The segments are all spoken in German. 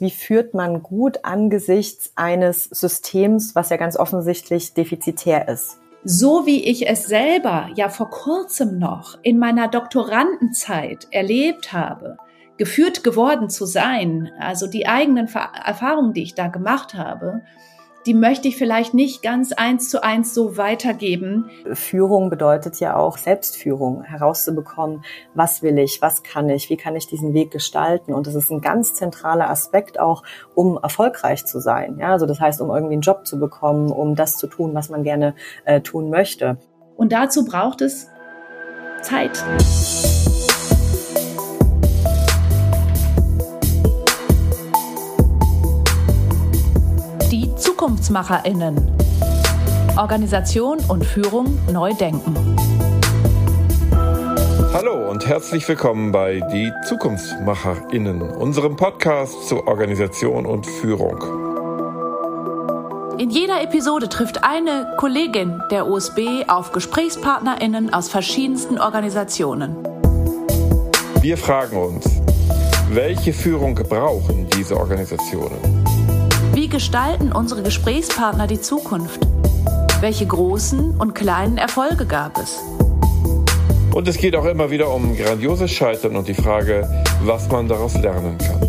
wie führt man gut angesichts eines Systems, was ja ganz offensichtlich defizitär ist? so wie ich es selber ja vor kurzem noch in meiner Doktorandenzeit erlebt habe, geführt geworden zu sein, also die eigenen Erfahrungen, die ich da gemacht habe, die möchte ich vielleicht nicht ganz eins zu eins so weitergeben. Führung bedeutet ja auch Selbstführung, herauszubekommen, was will ich, was kann ich, wie kann ich diesen Weg gestalten. Und das ist ein ganz zentraler Aspekt auch, um erfolgreich zu sein. Ja, also das heißt, um irgendwie einen Job zu bekommen, um das zu tun, was man gerne äh, tun möchte. Und dazu braucht es Zeit. ZukunftsmacherInnen. Organisation und Führung neu denken. Hallo und herzlich willkommen bei Die ZukunftsmacherInnen, unserem Podcast zur Organisation und Führung. In jeder Episode trifft eine Kollegin der USB auf GesprächspartnerInnen aus verschiedensten Organisationen. Wir fragen uns, welche Führung brauchen diese Organisationen? Wie gestalten unsere Gesprächspartner die Zukunft? Welche großen und kleinen Erfolge gab es? Und es geht auch immer wieder um grandioses Scheitern und die Frage, was man daraus lernen kann.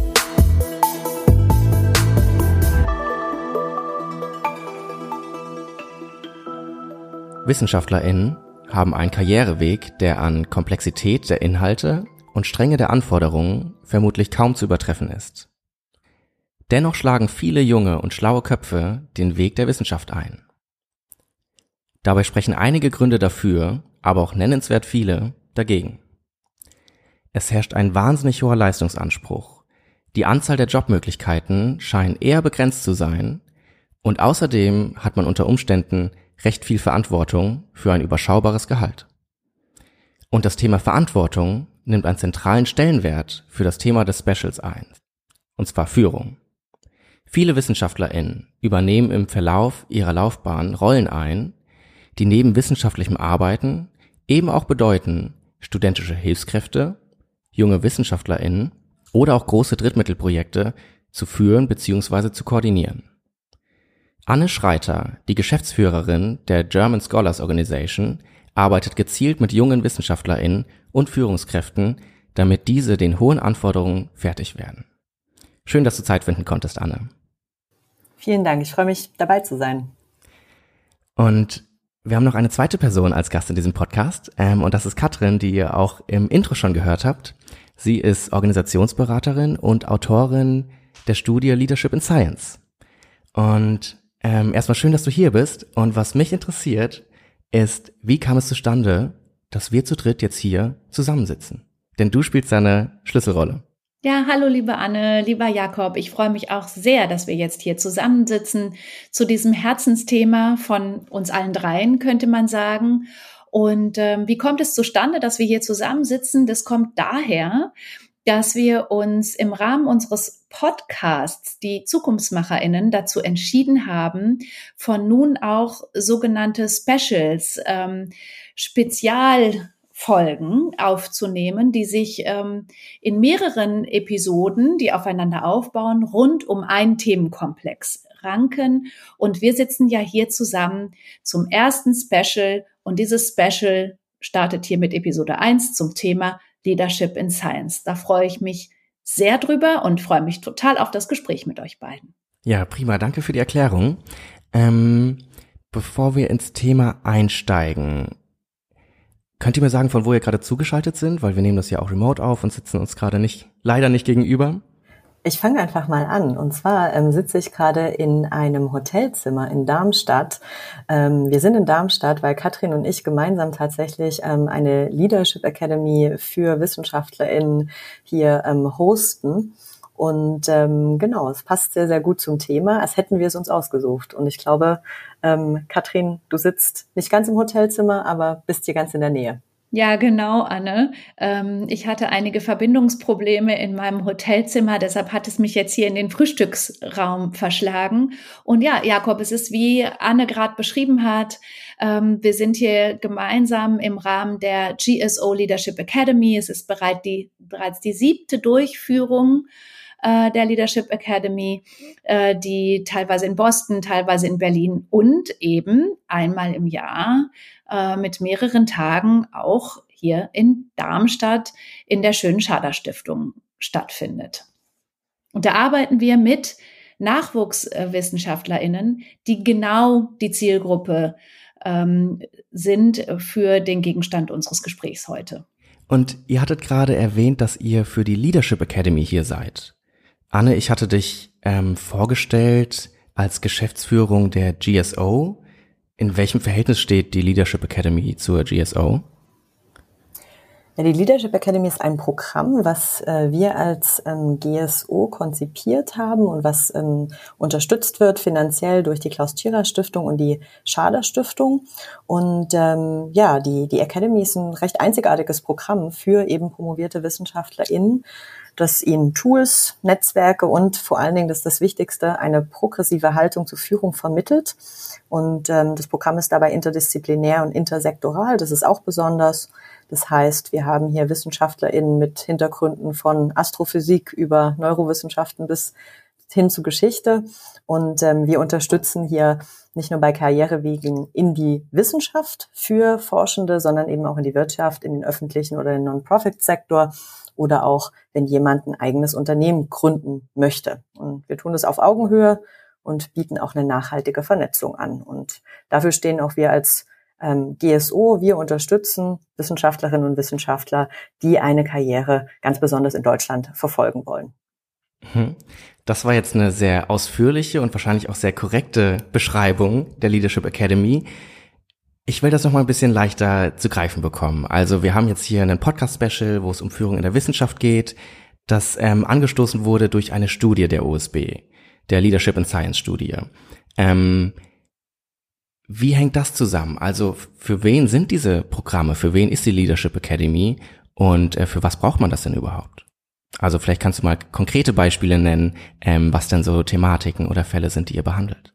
WissenschaftlerInnen haben einen Karriereweg, der an Komplexität der Inhalte und Strenge der Anforderungen vermutlich kaum zu übertreffen ist. Dennoch schlagen viele junge und schlaue Köpfe den Weg der Wissenschaft ein. Dabei sprechen einige Gründe dafür, aber auch nennenswert viele dagegen. Es herrscht ein wahnsinnig hoher Leistungsanspruch. Die Anzahl der Jobmöglichkeiten scheinen eher begrenzt zu sein und außerdem hat man unter Umständen recht viel Verantwortung für ein überschaubares Gehalt. Und das Thema Verantwortung nimmt einen zentralen Stellenwert für das Thema des Specials ein, und zwar Führung. Viele WissenschaftlerInnen übernehmen im Verlauf ihrer Laufbahn Rollen ein, die neben wissenschaftlichem Arbeiten eben auch bedeuten, studentische Hilfskräfte, junge WissenschaftlerInnen oder auch große Drittmittelprojekte zu führen bzw. zu koordinieren. Anne Schreiter, die Geschäftsführerin der German Scholars Organization, arbeitet gezielt mit jungen WissenschaftlerInnen und Führungskräften, damit diese den hohen Anforderungen fertig werden. Schön, dass du Zeit finden konntest, Anne. Vielen Dank. Ich freue mich, dabei zu sein. Und wir haben noch eine zweite Person als Gast in diesem Podcast. Ähm, und das ist Katrin, die ihr auch im Intro schon gehört habt. Sie ist Organisationsberaterin und Autorin der Studie Leadership in Science. Und ähm, erstmal schön, dass du hier bist. Und was mich interessiert, ist, wie kam es zustande, dass wir zu dritt jetzt hier zusammensitzen? Denn du spielst eine Schlüsselrolle. Ja, hallo liebe Anne, lieber Jakob. Ich freue mich auch sehr, dass wir jetzt hier zusammensitzen zu diesem Herzensthema von uns allen dreien, könnte man sagen. Und ähm, wie kommt es zustande, dass wir hier zusammensitzen? Das kommt daher, dass wir uns im Rahmen unseres Podcasts, die Zukunftsmacherinnen, dazu entschieden haben, von nun auch sogenannte Specials, ähm, Spezial Folgen aufzunehmen, die sich ähm, in mehreren Episoden, die aufeinander aufbauen, rund um einen Themenkomplex ranken. Und wir sitzen ja hier zusammen zum ersten Special und dieses Special startet hier mit Episode 1 zum Thema Leadership in Science. Da freue ich mich sehr drüber und freue mich total auf das Gespräch mit euch beiden. Ja, prima. Danke für die Erklärung. Ähm, bevor wir ins Thema einsteigen, Könnt ihr mir sagen, von wo ihr gerade zugeschaltet sind? Weil wir nehmen das ja auch remote auf und sitzen uns gerade nicht, leider nicht gegenüber. Ich fange einfach mal an. Und zwar ähm, sitze ich gerade in einem Hotelzimmer in Darmstadt. Ähm, wir sind in Darmstadt, weil Katrin und ich gemeinsam tatsächlich ähm, eine Leadership Academy für WissenschaftlerInnen hier ähm, hosten. Und ähm, genau, es passt sehr, sehr gut zum Thema, als hätten wir es uns ausgesucht. Und ich glaube, ähm, Katrin, du sitzt nicht ganz im Hotelzimmer, aber bist hier ganz in der Nähe. Ja, genau, Anne. Ähm, ich hatte einige Verbindungsprobleme in meinem Hotelzimmer, deshalb hat es mich jetzt hier in den Frühstücksraum verschlagen. Und ja, Jakob, es ist wie Anne gerade beschrieben hat. Ähm, wir sind hier gemeinsam im Rahmen der GSO Leadership Academy. Es ist bereits die, bereits die siebte Durchführung äh, der Leadership Academy, äh, die teilweise in Boston, teilweise in Berlin und eben einmal im Jahr äh, mit mehreren Tagen auch hier in Darmstadt in der schönen Schader Stiftung stattfindet. Und da arbeiten wir mit NachwuchswissenschaftlerInnen, die genau die Zielgruppe ähm, sind für den Gegenstand unseres Gesprächs heute. Und ihr hattet gerade erwähnt, dass ihr für die Leadership Academy hier seid. Anne, ich hatte dich ähm, vorgestellt als Geschäftsführung der GSO. In welchem Verhältnis steht die Leadership Academy zur GSO? Ja, die Leadership Academy ist ein Programm, was äh, wir als ähm, GSO konzipiert haben und was ähm, unterstützt wird finanziell durch die Klaus Tschira Stiftung und die Schader Stiftung. Und ähm, ja, die, die Academy ist ein recht einzigartiges Programm für eben promovierte WissenschaftlerInnen, das ihnen Tools, Netzwerke und vor allen Dingen, das ist das Wichtigste, eine progressive Haltung zur Führung vermittelt. Und ähm, das Programm ist dabei interdisziplinär und intersektoral. Das ist auch besonders. Das heißt, wir haben hier WissenschaftlerInnen mit Hintergründen von Astrophysik über Neurowissenschaften bis hin zu Geschichte. Und ähm, wir unterstützen hier nicht nur bei Karrierewegen in die Wissenschaft für Forschende, sondern eben auch in die Wirtschaft, in den öffentlichen oder den Non-Profit-Sektor oder auch, wenn jemand ein eigenes Unternehmen gründen möchte. Und wir tun das auf Augenhöhe und bieten auch eine nachhaltige Vernetzung an. Und dafür stehen auch wir als ähm, GSO, wir unterstützen Wissenschaftlerinnen und Wissenschaftler, die eine Karriere ganz besonders in Deutschland verfolgen wollen. Mhm. Das war jetzt eine sehr ausführliche und wahrscheinlich auch sehr korrekte Beschreibung der Leadership Academy. Ich will das noch mal ein bisschen leichter zu greifen bekommen. Also wir haben jetzt hier einen Podcast-Special, wo es um Führung in der Wissenschaft geht, das ähm, angestoßen wurde durch eine Studie der OSB, der Leadership and Science Studie. Ähm, wie hängt das zusammen? Also für wen sind diese Programme? Für wen ist die Leadership Academy? Und äh, für was braucht man das denn überhaupt? Also vielleicht kannst du mal konkrete Beispiele nennen, ähm, was denn so Thematiken oder Fälle sind, die ihr behandelt.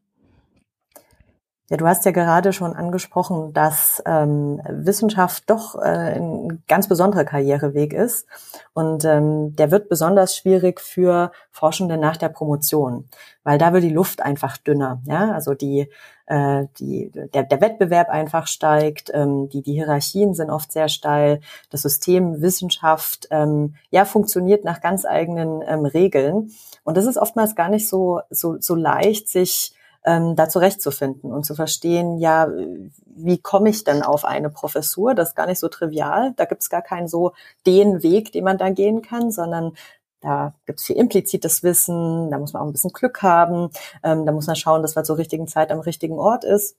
Ja, du hast ja gerade schon angesprochen, dass ähm, Wissenschaft doch äh, ein ganz besonderer Karriereweg ist. Und ähm, der wird besonders schwierig für Forschende nach der Promotion, weil da wird die Luft einfach dünner. Ja, also die, äh, die, der, der Wettbewerb einfach steigt, ähm, die, die Hierarchien sind oft sehr steil, das System Wissenschaft ähm, ja funktioniert nach ganz eigenen ähm, Regeln. Und das ist oftmals gar nicht so, so, so leicht, sich ähm, da zurechtzufinden und zu verstehen, ja, wie komme ich denn auf eine Professur? Das ist gar nicht so trivial. Da gibt es gar keinen so den Weg, den man da gehen kann, sondern da gibt es viel implizites Wissen, da muss man auch ein bisschen Glück haben, ähm, da muss man schauen, dass man zur richtigen Zeit am richtigen Ort ist.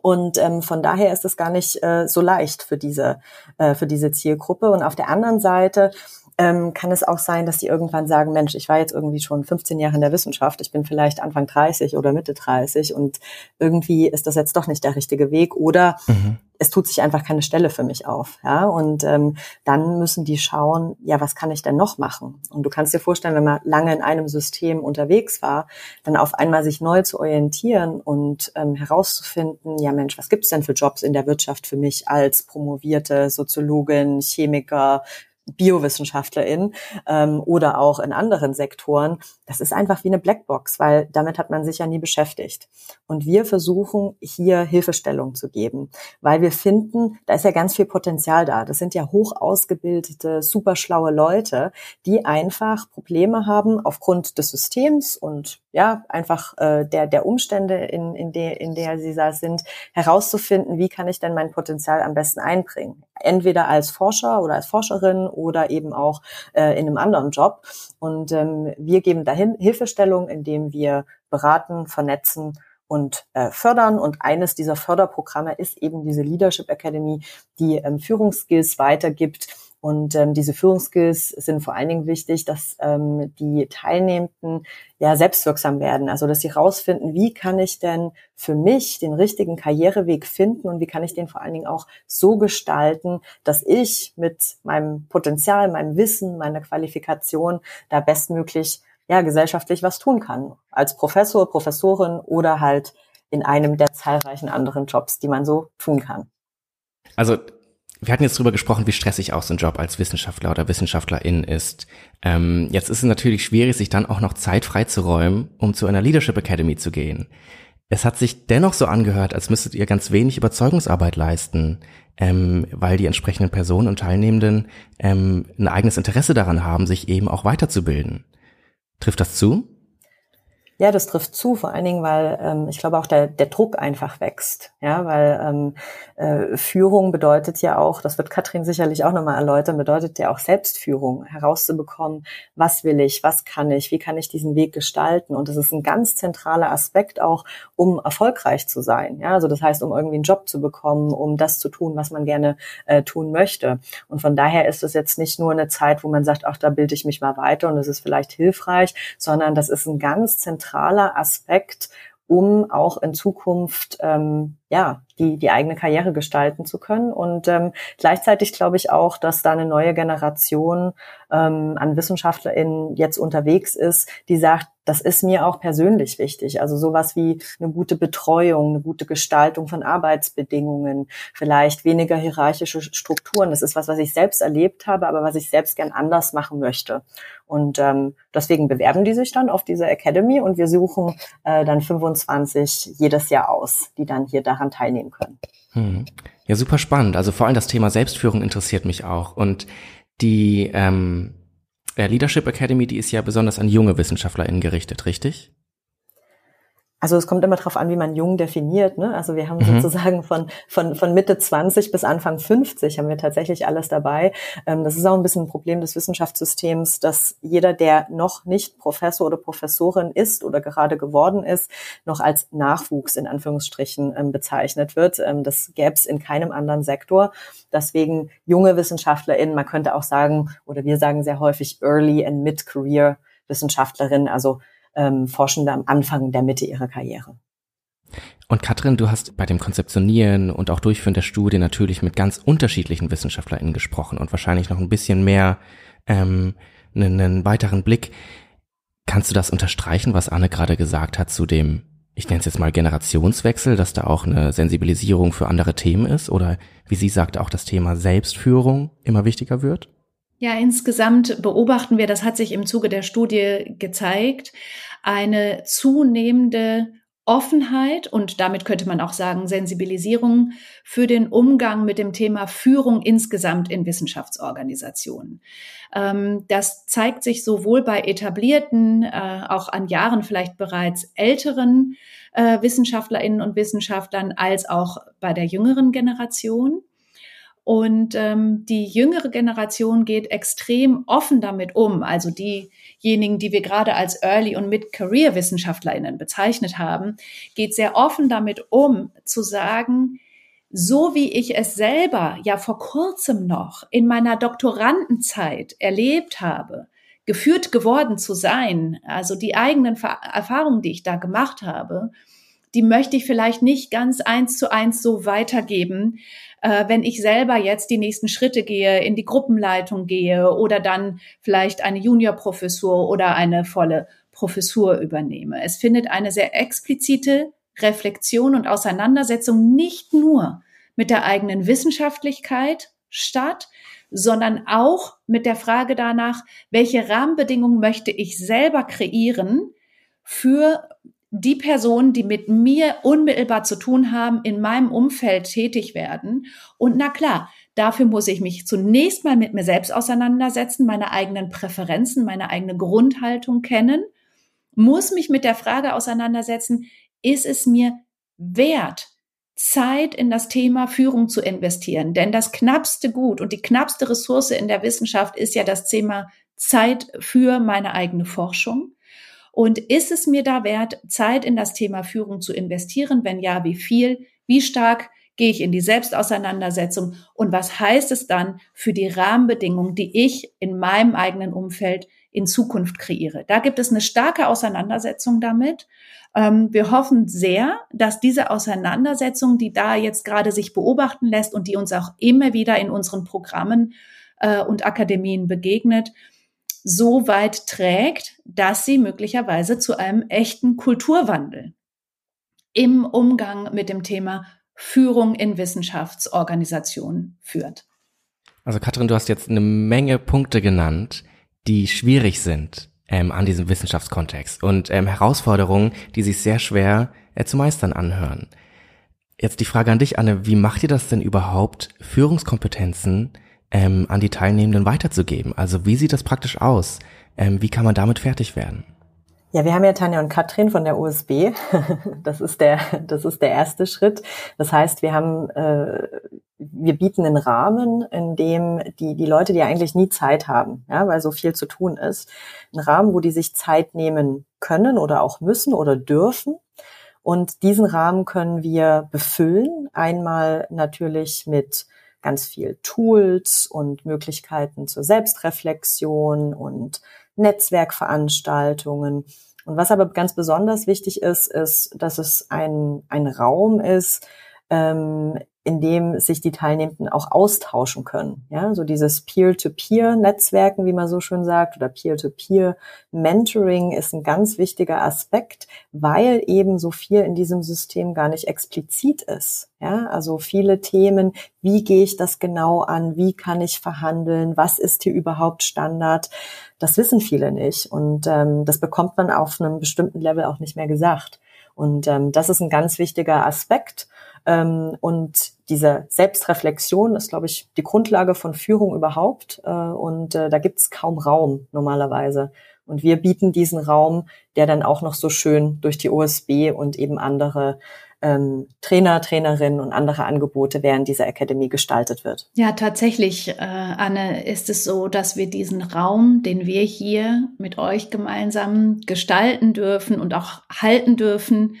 Und ähm, von daher ist es gar nicht äh, so leicht für diese, äh, für diese Zielgruppe. Und auf der anderen Seite ähm, kann es auch sein, dass die irgendwann sagen, Mensch, ich war jetzt irgendwie schon 15 Jahre in der Wissenschaft, ich bin vielleicht Anfang 30 oder Mitte 30 und irgendwie ist das jetzt doch nicht der richtige Weg oder mhm. es tut sich einfach keine Stelle für mich auf. Ja? Und ähm, dann müssen die schauen, ja, was kann ich denn noch machen? Und du kannst dir vorstellen, wenn man lange in einem System unterwegs war, dann auf einmal sich neu zu orientieren und ähm, herauszufinden, ja Mensch, was gibt's denn für Jobs in der Wirtschaft für mich als promovierte Soziologin, Chemiker, Biowissenschaftlerin ähm, oder auch in anderen Sektoren, das ist einfach wie eine Blackbox, weil damit hat man sich ja nie beschäftigt. Und wir versuchen hier Hilfestellung zu geben, weil wir finden, da ist ja ganz viel Potenzial da. Das sind ja hoch ausgebildete, super schlaue Leute, die einfach Probleme haben aufgrund des Systems und ja, einfach äh, der, der Umstände, in, in, der, in der sie da sind, herauszufinden, wie kann ich denn mein Potenzial am besten einbringen. Entweder als Forscher oder als Forscherin oder eben auch äh, in einem anderen Job. Und ähm, wir geben dahin Hilfestellung, indem wir beraten, vernetzen und äh, fördern. Und eines dieser Förderprogramme ist eben diese Leadership Academy, die ähm, Führungsskills weitergibt und ähm, diese Führungsskills sind vor allen Dingen wichtig, dass ähm, die Teilnehmenden ja selbstwirksam werden. Also dass sie rausfinden, wie kann ich denn für mich den richtigen Karriereweg finden und wie kann ich den vor allen Dingen auch so gestalten, dass ich mit meinem Potenzial, meinem Wissen, meiner Qualifikation da bestmöglich ja gesellschaftlich was tun kann. Als Professor, Professorin oder halt in einem der zahlreichen anderen Jobs, die man so tun kann. Also wir hatten jetzt drüber gesprochen, wie stressig auch so ein Job als Wissenschaftler oder Wissenschaftlerin ist. Ähm, jetzt ist es natürlich schwierig, sich dann auch noch Zeit freizuräumen, um zu einer Leadership Academy zu gehen. Es hat sich dennoch so angehört, als müsstet ihr ganz wenig Überzeugungsarbeit leisten, ähm, weil die entsprechenden Personen und Teilnehmenden ähm, ein eigenes Interesse daran haben, sich eben auch weiterzubilden. Trifft das zu? Ja, das trifft zu, vor allen Dingen, weil ähm, ich glaube auch der, der Druck einfach wächst. Ja, weil ähm, äh, Führung bedeutet ja auch, das wird Katrin sicherlich auch nochmal erläutern, bedeutet ja auch Selbstführung, herauszubekommen, was will ich, was kann ich, wie kann ich diesen Weg gestalten. Und das ist ein ganz zentraler Aspekt auch, um erfolgreich zu sein. Ja, also das heißt, um irgendwie einen Job zu bekommen, um das zu tun, was man gerne äh, tun möchte. Und von daher ist es jetzt nicht nur eine Zeit, wo man sagt, ach, da bilde ich mich mal weiter und das ist vielleicht hilfreich, sondern das ist ein ganz zentraler zentraler Aspekt, um auch in Zukunft ähm, ja die die eigene Karriere gestalten zu können und ähm, gleichzeitig glaube ich auch, dass da eine neue Generation ähm, an WissenschaftlerInnen jetzt unterwegs ist, die sagt, das ist mir auch persönlich wichtig. Also sowas wie eine gute Betreuung, eine gute Gestaltung von Arbeitsbedingungen, vielleicht weniger hierarchische Strukturen. Das ist was, was ich selbst erlebt habe, aber was ich selbst gern anders machen möchte. Und ähm, deswegen bewerben die sich dann auf diese Academy und wir suchen äh, dann 25 jedes Jahr aus, die dann hier daran teilnehmen können. Hm. Ja, super spannend. Also vor allem das Thema Selbstführung interessiert mich auch. Und die ähm, Leadership Academy, die ist ja besonders an junge WissenschaftlerInnen gerichtet, richtig? Also es kommt immer darauf an, wie man jung definiert. Ne? Also wir haben mhm. sozusagen von, von, von Mitte 20 bis Anfang 50 haben wir tatsächlich alles dabei. Ähm, das ist auch ein bisschen ein Problem des Wissenschaftssystems, dass jeder, der noch nicht Professor oder Professorin ist oder gerade geworden ist, noch als Nachwuchs in Anführungsstrichen ähm, bezeichnet wird. Ähm, das gäbe es in keinem anderen Sektor. Deswegen junge WissenschaftlerInnen, man könnte auch sagen, oder wir sagen sehr häufig Early and Mid-Career Wissenschaftlerinnen, also ähm, Forschende am Anfang der Mitte ihrer Karriere. Und Katrin, du hast bei dem Konzeptionieren und auch Durchführen der Studie natürlich mit ganz unterschiedlichen WissenschaftlerInnen gesprochen und wahrscheinlich noch ein bisschen mehr ähm, einen, einen weiteren Blick. Kannst du das unterstreichen, was Anne gerade gesagt hat zu dem, ich nenne es jetzt mal Generationswechsel, dass da auch eine Sensibilisierung für andere Themen ist? Oder wie sie sagt, auch das Thema Selbstführung immer wichtiger wird? Ja, insgesamt beobachten wir, das hat sich im Zuge der Studie gezeigt, eine zunehmende Offenheit und damit könnte man auch sagen Sensibilisierung für den Umgang mit dem Thema Führung insgesamt in Wissenschaftsorganisationen. Ähm, das zeigt sich sowohl bei etablierten, äh, auch an Jahren vielleicht bereits älteren äh, Wissenschaftlerinnen und Wissenschaftlern als auch bei der jüngeren Generation. Und ähm, die jüngere Generation geht extrem offen damit um. Also diejenigen, die wir gerade als Early- und Mid-Career-WissenschaftlerInnen bezeichnet haben, geht sehr offen damit um, zu sagen, so wie ich es selber ja vor kurzem noch in meiner Doktorandenzeit erlebt habe, geführt geworden zu sein, also die eigenen Erfahrungen, die ich da gemacht habe, die möchte ich vielleicht nicht ganz eins zu eins so weitergeben, äh, wenn ich selber jetzt die nächsten Schritte gehe, in die Gruppenleitung gehe oder dann vielleicht eine Juniorprofessur oder eine volle Professur übernehme. Es findet eine sehr explizite Reflexion und Auseinandersetzung nicht nur mit der eigenen Wissenschaftlichkeit statt, sondern auch mit der Frage danach, welche Rahmenbedingungen möchte ich selber kreieren für die Personen, die mit mir unmittelbar zu tun haben, in meinem Umfeld tätig werden. Und na klar, dafür muss ich mich zunächst mal mit mir selbst auseinandersetzen, meine eigenen Präferenzen, meine eigene Grundhaltung kennen, muss mich mit der Frage auseinandersetzen, ist es mir wert, Zeit in das Thema Führung zu investieren? Denn das knappste Gut und die knappste Ressource in der Wissenschaft ist ja das Thema Zeit für meine eigene Forschung. Und ist es mir da wert, Zeit in das Thema Führung zu investieren? Wenn ja, wie viel? Wie stark gehe ich in die Selbstauseinandersetzung? Und was heißt es dann für die Rahmenbedingungen, die ich in meinem eigenen Umfeld in Zukunft kreiere? Da gibt es eine starke Auseinandersetzung damit. Ähm, wir hoffen sehr, dass diese Auseinandersetzung, die da jetzt gerade sich beobachten lässt und die uns auch immer wieder in unseren Programmen äh, und Akademien begegnet, so weit trägt, dass sie möglicherweise zu einem echten Kulturwandel im Umgang mit dem Thema Führung in Wissenschaftsorganisationen führt. Also Katrin, du hast jetzt eine Menge Punkte genannt, die schwierig sind ähm, an diesem Wissenschaftskontext und ähm, Herausforderungen, die sich sehr schwer äh, zu meistern anhören. Jetzt die Frage an dich, Anne, wie macht ihr das denn überhaupt, Führungskompetenzen ähm, an die Teilnehmenden weiterzugeben? Also wie sieht das praktisch aus? Ähm, wie kann man damit fertig werden? Ja, wir haben ja Tanja und Katrin von der USB. Das ist der, das ist der erste Schritt. Das heißt, wir haben, äh, wir bieten einen Rahmen, in dem die, die Leute, die eigentlich nie Zeit haben, ja, weil so viel zu tun ist, einen Rahmen, wo die sich Zeit nehmen können oder auch müssen oder dürfen. Und diesen Rahmen können wir befüllen. Einmal natürlich mit ganz viel Tools und Möglichkeiten zur Selbstreflexion und Netzwerkveranstaltungen. Und was aber ganz besonders wichtig ist, ist, dass es ein, ein Raum ist, ähm, in dem sich die Teilnehmenden auch austauschen können. Ja, so dieses Peer-to-Peer-Netzwerken, wie man so schön sagt, oder Peer-to-Peer-Mentoring ist ein ganz wichtiger Aspekt, weil eben so viel in diesem System gar nicht explizit ist. Ja, also viele Themen, wie gehe ich das genau an, wie kann ich verhandeln, was ist hier überhaupt Standard, das wissen viele nicht und ähm, das bekommt man auf einem bestimmten Level auch nicht mehr gesagt. Und ähm, das ist ein ganz wichtiger Aspekt. Ähm, und diese Selbstreflexion ist, glaube ich, die Grundlage von Führung überhaupt. Äh, und äh, da gibt es kaum Raum normalerweise. Und wir bieten diesen Raum, der dann auch noch so schön durch die OSB und eben andere ähm, Trainer, Trainerinnen und andere Angebote während dieser Academy gestaltet wird. Ja, tatsächlich, äh, Anne, ist es so, dass wir diesen Raum, den wir hier mit euch gemeinsam gestalten dürfen und auch halten dürfen,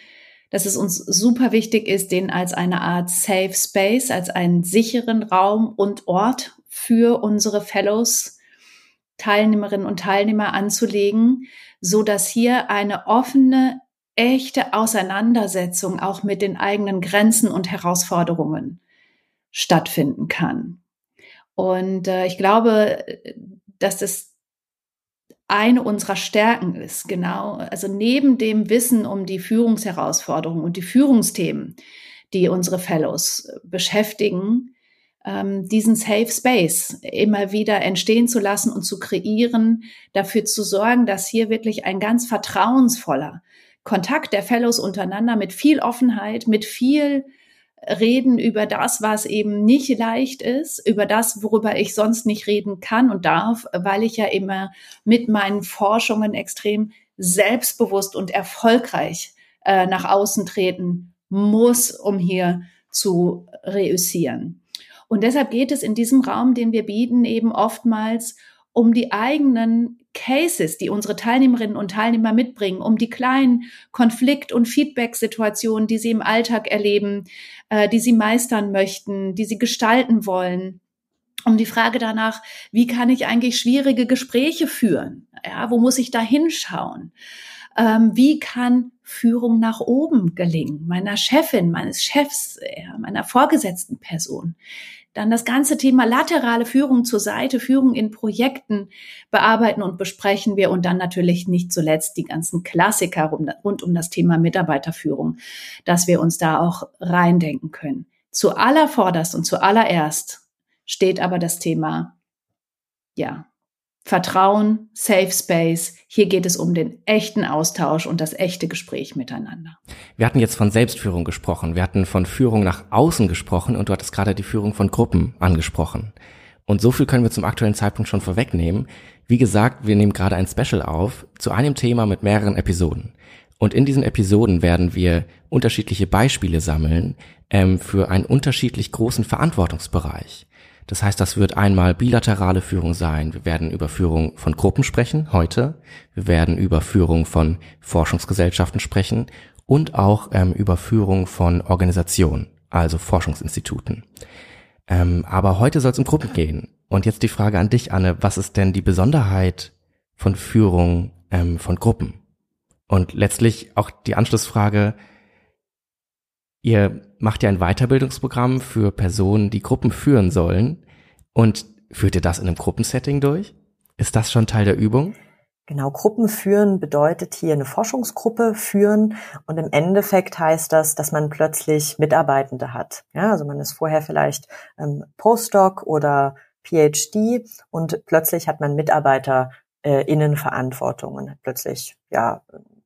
dass es uns super wichtig ist, den als eine Art Safe Space, als einen sicheren Raum und Ort für unsere Fellows, Teilnehmerinnen und Teilnehmer anzulegen, so dass hier eine offene, echte Auseinandersetzung auch mit den eigenen Grenzen und Herausforderungen stattfinden kann. Und äh, ich glaube, dass das eine unserer Stärken ist, genau. Also neben dem Wissen um die Führungsherausforderungen und die Führungsthemen, die unsere Fellows beschäftigen, ähm, diesen Safe Space immer wieder entstehen zu lassen und zu kreieren, dafür zu sorgen, dass hier wirklich ein ganz vertrauensvoller Kontakt der Fellows untereinander mit viel Offenheit, mit viel reden über das, was eben nicht leicht ist, über das, worüber ich sonst nicht reden kann und darf, weil ich ja immer mit meinen Forschungen extrem selbstbewusst und erfolgreich äh, nach außen treten muss, um hier zu reüssieren. Und deshalb geht es in diesem Raum, den wir bieten, eben oftmals um die eigenen Cases, die unsere Teilnehmerinnen und Teilnehmer mitbringen, um die kleinen Konflikt- und Feedback-Situationen, die sie im Alltag erleben, äh, die sie meistern möchten, die sie gestalten wollen, um die Frage danach, wie kann ich eigentlich schwierige Gespräche führen? Ja, wo muss ich da hinschauen? Ähm, wie kann Führung nach oben gelingen? Meiner Chefin, meines Chefs, ja, meiner vorgesetzten Person? Dann das ganze Thema laterale Führung zur Seite, Führung in Projekten bearbeiten und besprechen wir und dann natürlich nicht zuletzt die ganzen Klassiker rund um das Thema Mitarbeiterführung, dass wir uns da auch reindenken können. Zu allervorderst und zuallererst steht aber das Thema, ja, Vertrauen, Safe Space. Hier geht es um den echten Austausch und das echte Gespräch miteinander. Wir hatten jetzt von Selbstführung gesprochen. Wir hatten von Führung nach außen gesprochen und du hattest gerade die Führung von Gruppen angesprochen. Und so viel können wir zum aktuellen Zeitpunkt schon vorwegnehmen. Wie gesagt, wir nehmen gerade ein Special auf zu einem Thema mit mehreren Episoden. Und in diesen Episoden werden wir unterschiedliche Beispiele sammeln ähm, für einen unterschiedlich großen Verantwortungsbereich. Das heißt, das wird einmal bilaterale Führung sein. Wir werden über Führung von Gruppen sprechen heute. Wir werden über Führung von Forschungsgesellschaften sprechen und auch ähm, über Führung von Organisationen, also Forschungsinstituten. Ähm, aber heute soll es um Gruppen gehen. Und jetzt die Frage an dich, Anne, was ist denn die Besonderheit von Führung ähm, von Gruppen? Und letztlich auch die Anschlussfrage, Ihr macht ja ein Weiterbildungsprogramm für Personen, die Gruppen führen sollen. Und führt ihr das in einem Gruppensetting durch? Ist das schon Teil der Übung? Genau, Gruppen führen bedeutet hier eine Forschungsgruppe führen und im Endeffekt heißt das, dass man plötzlich Mitarbeitende hat. Ja, also man ist vorher vielleicht ähm, Postdoc oder PhD und plötzlich hat man Mitarbeiter äh, Innenverantwortung und hat plötzlich ja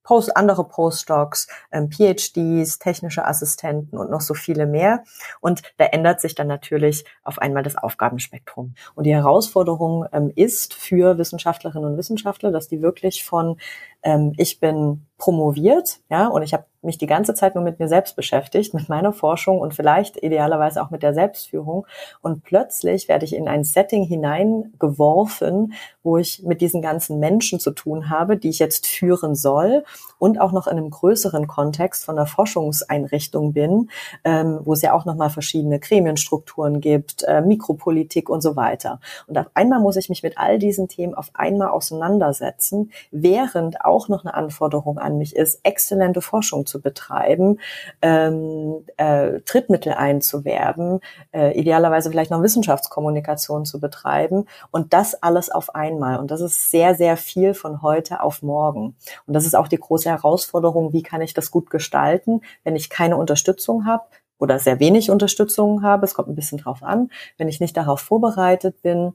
Post, andere Postdocs, ähm, PhDs, technische Assistenten und noch so viele mehr. Und da ändert sich dann natürlich auf einmal das Aufgabenspektrum. Und die Herausforderung ähm, ist für Wissenschaftlerinnen und Wissenschaftler, dass die wirklich von ähm, ich bin promoviert, ja, und ich habe mich die ganze Zeit nur mit mir selbst beschäftigt, mit meiner Forschung und vielleicht idealerweise auch mit der Selbstführung. Und plötzlich werde ich in ein Setting hineingeworfen, wo ich mit diesen ganzen Menschen zu tun habe, die ich jetzt führen soll und auch noch in einem größeren Kontext von der Forschungseinrichtung bin, ähm, wo es ja auch nochmal verschiedene Gremienstrukturen gibt, äh, Mikropolitik und so weiter. Und auf einmal muss ich mich mit all diesen Themen auf einmal auseinandersetzen, während auch noch eine Anforderung an mich ist, exzellente Forschung zu betreiben, ähm, äh, Trittmittel einzuwerben, äh, idealerweise vielleicht noch Wissenschaftskommunikation zu betreiben und das alles auf einmal. Und das ist sehr, sehr viel von heute auf morgen. Und das ist auch die große Herausforderung, wie kann ich das gut gestalten, wenn ich keine Unterstützung habe, oder sehr wenig Unterstützung habe, es kommt ein bisschen drauf an, wenn ich nicht darauf vorbereitet bin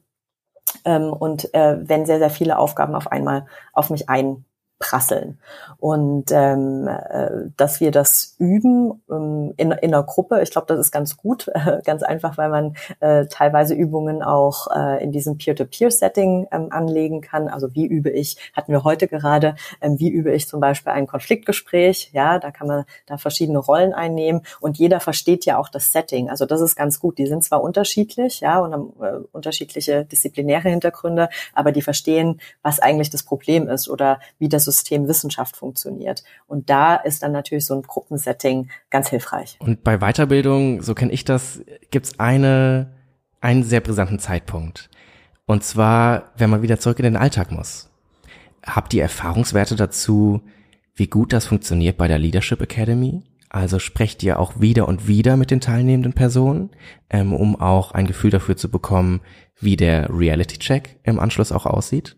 ähm, und äh, wenn sehr, sehr viele Aufgaben auf einmal auf mich ein prasseln. Und ähm, äh, dass wir das üben ähm, in, in einer Gruppe, ich glaube, das ist ganz gut, äh, ganz einfach, weil man äh, teilweise Übungen auch äh, in diesem Peer-to-Peer-Setting ähm, anlegen kann. Also wie übe ich, hatten wir heute gerade, ähm, wie übe ich zum Beispiel ein Konfliktgespräch, ja, da kann man da verschiedene Rollen einnehmen und jeder versteht ja auch das Setting. Also das ist ganz gut. Die sind zwar unterschiedlich, ja, und haben äh, unterschiedliche disziplinäre Hintergründe, aber die verstehen, was eigentlich das Problem ist oder wie das System Wissenschaft funktioniert. Und da ist dann natürlich so ein Gruppensetting ganz hilfreich. Und bei Weiterbildung, so kenne ich das, gibt's eine, einen sehr brisanten Zeitpunkt. Und zwar, wenn man wieder zurück in den Alltag muss. Habt ihr Erfahrungswerte dazu, wie gut das funktioniert bei der Leadership Academy? Also sprecht ihr auch wieder und wieder mit den teilnehmenden Personen, ähm, um auch ein Gefühl dafür zu bekommen, wie der Reality Check im Anschluss auch aussieht?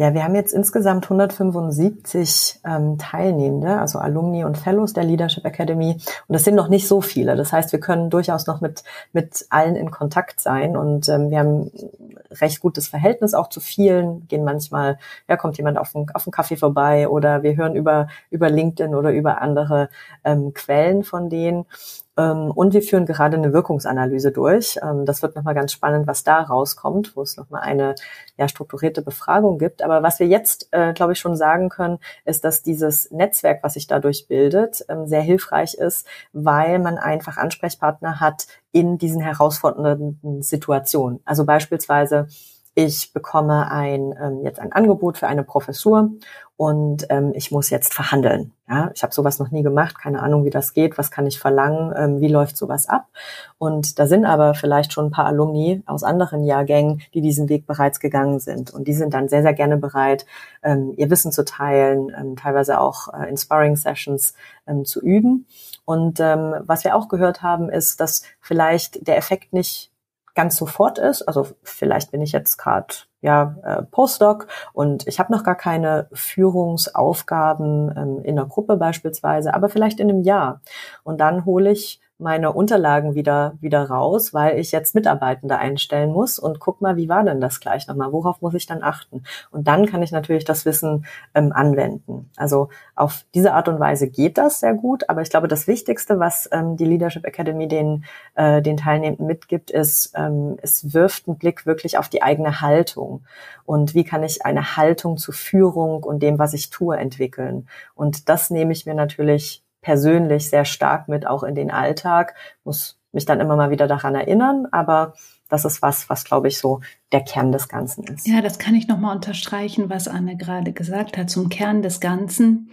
Ja, wir haben jetzt insgesamt 175 ähm, Teilnehmende, also Alumni und Fellows der Leadership Academy. Und das sind noch nicht so viele. Das heißt, wir können durchaus noch mit, mit allen in Kontakt sein. Und ähm, wir haben recht gutes Verhältnis auch zu vielen. Gehen manchmal, ja, kommt jemand auf einen, auf einen Kaffee vorbei oder wir hören über, über LinkedIn oder über andere ähm, Quellen von denen. Ähm, und wir führen gerade eine Wirkungsanalyse durch. Ähm, das wird nochmal ganz spannend, was da rauskommt, wo es nochmal eine ja, strukturierte Befragung gibt. Aber was wir jetzt, äh, glaube ich, schon sagen können, ist, dass dieses Netzwerk, was sich dadurch bildet, ähm, sehr hilfreich ist, weil man einfach Ansprechpartner hat in diesen herausfordernden Situationen. Also beispielsweise ich bekomme ein ähm, jetzt ein Angebot für eine Professur und ähm, ich muss jetzt verhandeln. Ja, ich habe sowas noch nie gemacht, keine Ahnung, wie das geht, was kann ich verlangen, ähm, wie läuft sowas ab? Und da sind aber vielleicht schon ein paar Alumni aus anderen Jahrgängen, die diesen Weg bereits gegangen sind und die sind dann sehr sehr gerne bereit, ähm, ihr Wissen zu teilen, ähm, teilweise auch äh, in Sparring Sessions ähm, zu üben. Und ähm, was wir auch gehört haben, ist, dass vielleicht der Effekt nicht ganz sofort ist. Also vielleicht bin ich jetzt gerade ja äh, Postdoc und ich habe noch gar keine Führungsaufgaben ähm, in der Gruppe beispielsweise, aber vielleicht in einem Jahr. Und dann hole ich meine Unterlagen wieder, wieder raus, weil ich jetzt Mitarbeitende einstellen muss und guck mal, wie war denn das gleich nochmal? Worauf muss ich dann achten? Und dann kann ich natürlich das Wissen ähm, anwenden. Also auf diese Art und Weise geht das sehr gut. Aber ich glaube, das Wichtigste, was ähm, die Leadership Academy den, äh, den Teilnehmenden mitgibt, ist, ähm, es wirft einen Blick wirklich auf die eigene Haltung. Und wie kann ich eine Haltung zur Führung und dem, was ich tue, entwickeln? Und das nehme ich mir natürlich persönlich sehr stark mit, auch in den Alltag, muss mich dann immer mal wieder daran erinnern, aber das ist was, was glaube ich so der Kern des Ganzen ist. Ja, das kann ich nochmal unterstreichen, was Anne gerade gesagt hat. Zum Kern des Ganzen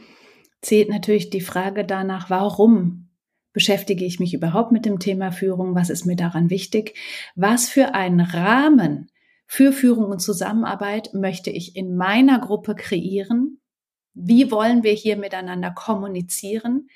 zählt natürlich die Frage danach, warum beschäftige ich mich überhaupt mit dem Thema Führung? Was ist mir daran wichtig? Was für einen Rahmen für Führung und Zusammenarbeit möchte ich in meiner Gruppe kreieren? Wie wollen wir hier miteinander kommunizieren?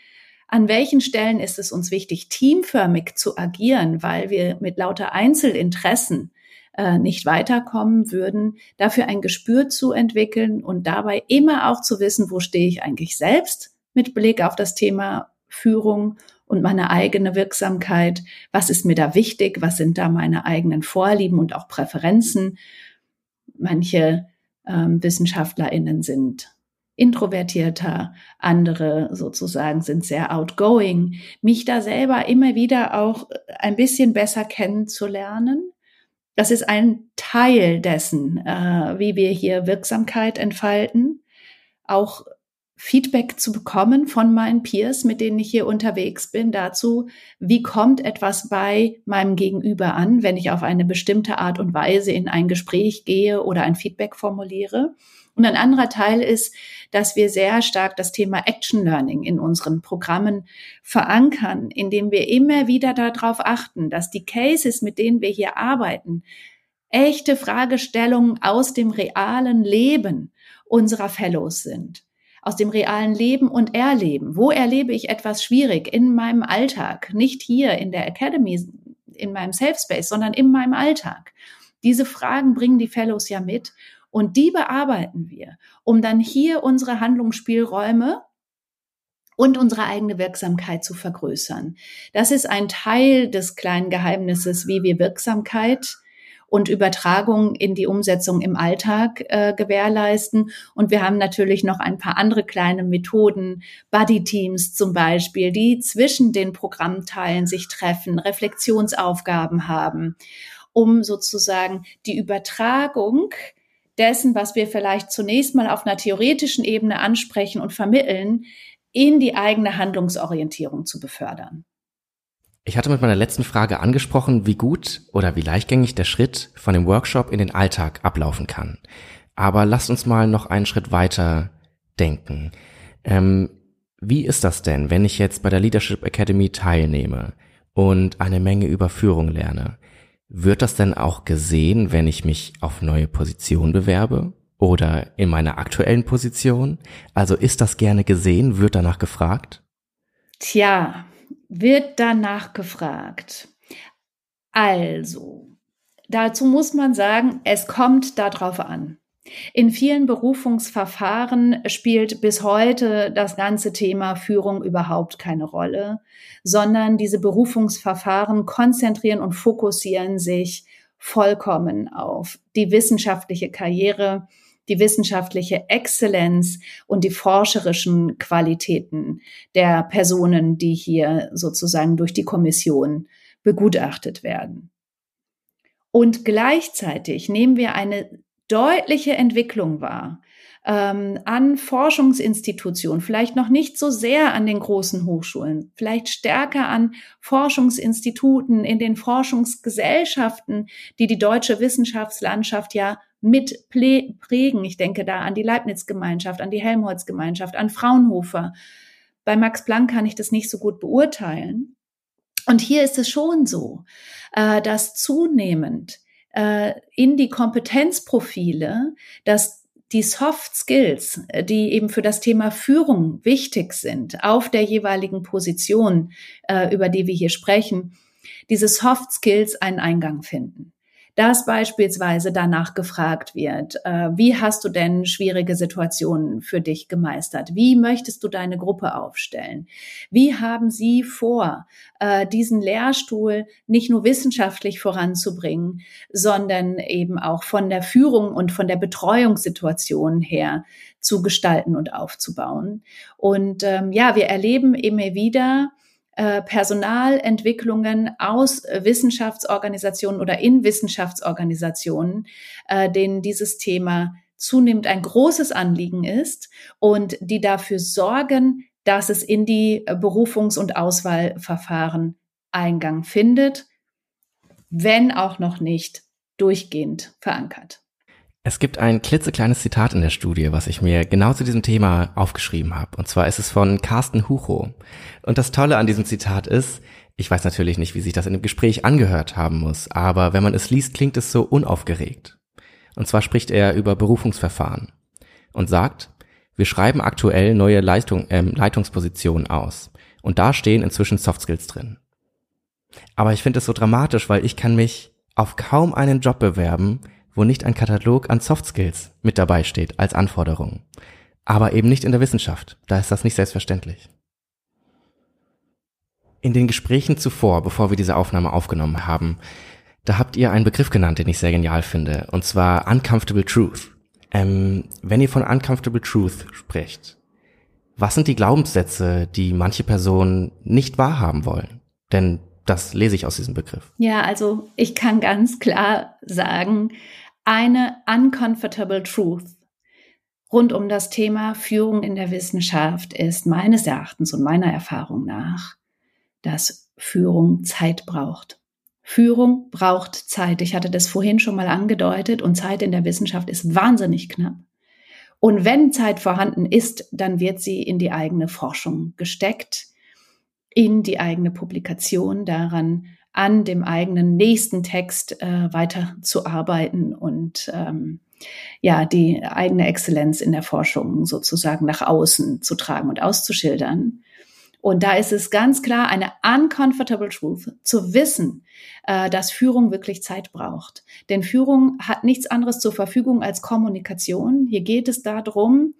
An welchen Stellen ist es uns wichtig, teamförmig zu agieren, weil wir mit lauter Einzelinteressen äh, nicht weiterkommen würden, dafür ein Gespür zu entwickeln und dabei immer auch zu wissen, wo stehe ich eigentlich selbst mit Blick auf das Thema Führung und meine eigene Wirksamkeit. Was ist mir da wichtig? Was sind da meine eigenen Vorlieben und auch Präferenzen? Manche ähm, WissenschaftlerInnen sind introvertierter, andere sozusagen sind sehr outgoing. Mich da selber immer wieder auch ein bisschen besser kennenzulernen. Das ist ein Teil dessen, äh, wie wir hier Wirksamkeit entfalten. Auch Feedback zu bekommen von meinen Peers, mit denen ich hier unterwegs bin, dazu, wie kommt etwas bei meinem Gegenüber an, wenn ich auf eine bestimmte Art und Weise in ein Gespräch gehe oder ein Feedback formuliere. Und ein anderer Teil ist, dass wir sehr stark das Thema Action Learning in unseren Programmen verankern, indem wir immer wieder darauf achten, dass die Cases, mit denen wir hier arbeiten, echte Fragestellungen aus dem realen Leben unserer Fellows sind aus dem realen Leben und Erleben. Wo erlebe ich etwas schwierig in meinem Alltag? Nicht hier in der Academy, in meinem Safe Space, sondern in meinem Alltag. Diese Fragen bringen die Fellows ja mit und die bearbeiten wir, um dann hier unsere Handlungsspielräume und unsere eigene Wirksamkeit zu vergrößern. Das ist ein Teil des kleinen Geheimnisses, wie wir Wirksamkeit und Übertragung in die Umsetzung im Alltag äh, gewährleisten. Und wir haben natürlich noch ein paar andere kleine Methoden, Buddy-Teams zum Beispiel, die zwischen den Programmteilen sich treffen, Reflexionsaufgaben haben, um sozusagen die Übertragung dessen, was wir vielleicht zunächst mal auf einer theoretischen Ebene ansprechen und vermitteln, in die eigene Handlungsorientierung zu befördern. Ich hatte mit meiner letzten Frage angesprochen, wie gut oder wie leichtgängig der Schritt von dem Workshop in den Alltag ablaufen kann. Aber lasst uns mal noch einen Schritt weiter denken. Ähm, wie ist das denn, wenn ich jetzt bei der Leadership Academy teilnehme und eine Menge über Führung lerne? Wird das denn auch gesehen, wenn ich mich auf neue Positionen bewerbe? Oder in meiner aktuellen Position? Also ist das gerne gesehen? Wird danach gefragt? Tja, wird danach gefragt. Also, dazu muss man sagen, es kommt darauf an. In vielen Berufungsverfahren spielt bis heute das ganze Thema Führung überhaupt keine Rolle, sondern diese Berufungsverfahren konzentrieren und fokussieren sich vollkommen auf die wissenschaftliche Karriere, die wissenschaftliche Exzellenz und die forscherischen Qualitäten der Personen, die hier sozusagen durch die Kommission begutachtet werden. Und gleichzeitig nehmen wir eine deutliche Entwicklung wahr ähm, an Forschungsinstitutionen, vielleicht noch nicht so sehr an den großen Hochschulen, vielleicht stärker an Forschungsinstituten, in den Forschungsgesellschaften, die die deutsche Wissenschaftslandschaft ja mit prägen. Ich denke da an die Leibniz-Gemeinschaft, an die Helmholtz-Gemeinschaft, an Fraunhofer. Bei Max Planck kann ich das nicht so gut beurteilen. Und hier ist es schon so, äh, dass zunehmend äh, in die Kompetenzprofile, dass die Soft Skills, äh, die eben für das Thema Führung wichtig sind, auf der jeweiligen Position, über die wir hier sprechen, diese Soft Skills einen Eingang finden dass beispielsweise danach gefragt wird, äh, wie hast du denn schwierige Situationen für dich gemeistert? Wie möchtest du deine Gruppe aufstellen? Wie haben sie vor, äh, diesen Lehrstuhl nicht nur wissenschaftlich voranzubringen, sondern eben auch von der Führung und von der Betreuungssituation her zu gestalten und aufzubauen? Und ähm, ja, wir erleben immer wieder, Personalentwicklungen aus Wissenschaftsorganisationen oder in Wissenschaftsorganisationen, äh, denen dieses Thema zunehmend ein großes Anliegen ist und die dafür sorgen, dass es in die Berufungs- und Auswahlverfahren Eingang findet, wenn auch noch nicht durchgehend verankert. Es gibt ein klitzekleines Zitat in der Studie, was ich mir genau zu diesem Thema aufgeschrieben habe. Und zwar ist es von Carsten Hucho. Und das Tolle an diesem Zitat ist, ich weiß natürlich nicht, wie sich das in dem Gespräch angehört haben muss, aber wenn man es liest, klingt es so unaufgeregt. Und zwar spricht er über Berufungsverfahren und sagt, wir schreiben aktuell neue Leitung, äh, Leitungspositionen aus. Und da stehen inzwischen Soft Skills drin. Aber ich finde es so dramatisch, weil ich kann mich auf kaum einen Job bewerben, wo nicht ein Katalog an Soft Skills mit dabei steht als Anforderung. Aber eben nicht in der Wissenschaft. Da ist das nicht selbstverständlich. in den Gesprächen zuvor, bevor wir diese Aufnahme aufgenommen haben, da habt ihr einen Begriff genannt, den ich sehr genial finde, und zwar Uncomfortable Truth. Ähm, wenn ihr von Uncomfortable Truth sprecht, was sind die Glaubenssätze, die manche Personen nicht wahrhaben wollen? Denn das lese ich aus diesem Begriff. Ja, also ich kann ganz klar sagen, eine uncomfortable truth rund um das Thema Führung in der Wissenschaft ist meines Erachtens und meiner Erfahrung nach, dass Führung Zeit braucht. Führung braucht Zeit. Ich hatte das vorhin schon mal angedeutet und Zeit in der Wissenschaft ist wahnsinnig knapp. Und wenn Zeit vorhanden ist, dann wird sie in die eigene Forschung gesteckt, in die eigene Publikation, daran an dem eigenen nächsten Text äh, weiterzuarbeiten und ähm, ja, die eigene Exzellenz in der Forschung sozusagen nach außen zu tragen und auszuschildern. Und da ist es ganz klar eine uncomfortable truth, zu wissen, äh, dass Führung wirklich Zeit braucht. Denn Führung hat nichts anderes zur Verfügung als Kommunikation. Hier geht es darum,